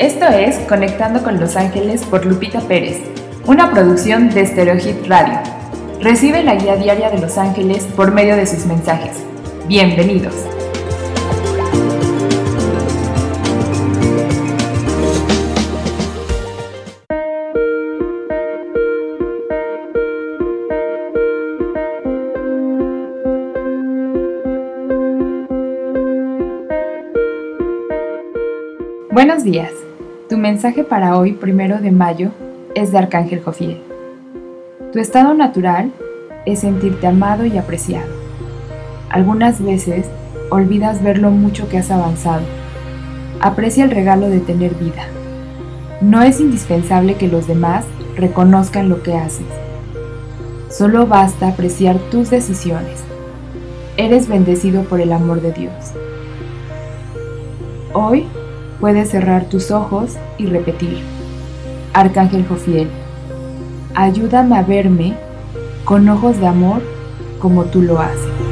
Esto es Conectando con Los Ángeles por Lupita Pérez, una producción de Stereohit Radio. Recibe la guía diaria de Los Ángeles por medio de sus mensajes. Bienvenidos. Buenos días. Tu mensaje para hoy, primero de mayo, es de Arcángel Jofiel. Tu estado natural es sentirte amado y apreciado. Algunas veces olvidas ver lo mucho que has avanzado. Aprecia el regalo de tener vida. No es indispensable que los demás reconozcan lo que haces. Solo basta apreciar tus decisiones. Eres bendecido por el amor de Dios. Hoy puedes cerrar tus ojos y repetir. Arcángel Jofiel, ayúdame a verme con ojos de amor como tú lo haces.